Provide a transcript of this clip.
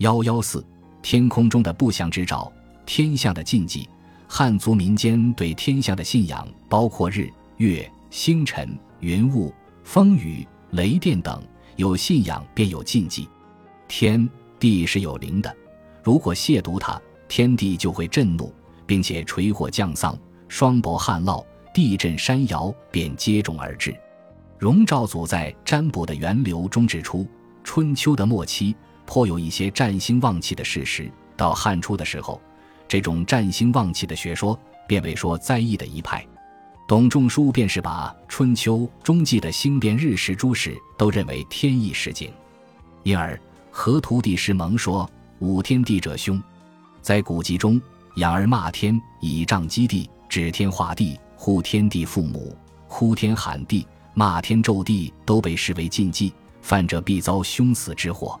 幺幺四，天空中的不祥之兆，天象的禁忌。汉族民间对天象的信仰包括日、月、星辰、云雾、风雨、雷电等，有信仰便有禁忌。天地是有灵的，如果亵渎它，天地就会震怒，并且垂火降丧，霜雹旱涝，地震山摇便接踵而至。荣昭祖在占卜的源流中指出，春秋的末期颇有一些占星旺气的事实，到汉初的时候。这种占星旺气的学说，便为说灾异的一派。董仲舒便是把春秋中记的星变日食诸事都认为天意示景，因而河图帝师蒙说：“五天地者凶。”在古籍中，仰而骂天，以杖击地，指天画地，呼天地父母，呼天喊地，骂天咒地，都被视为禁忌，犯者必遭凶死之祸。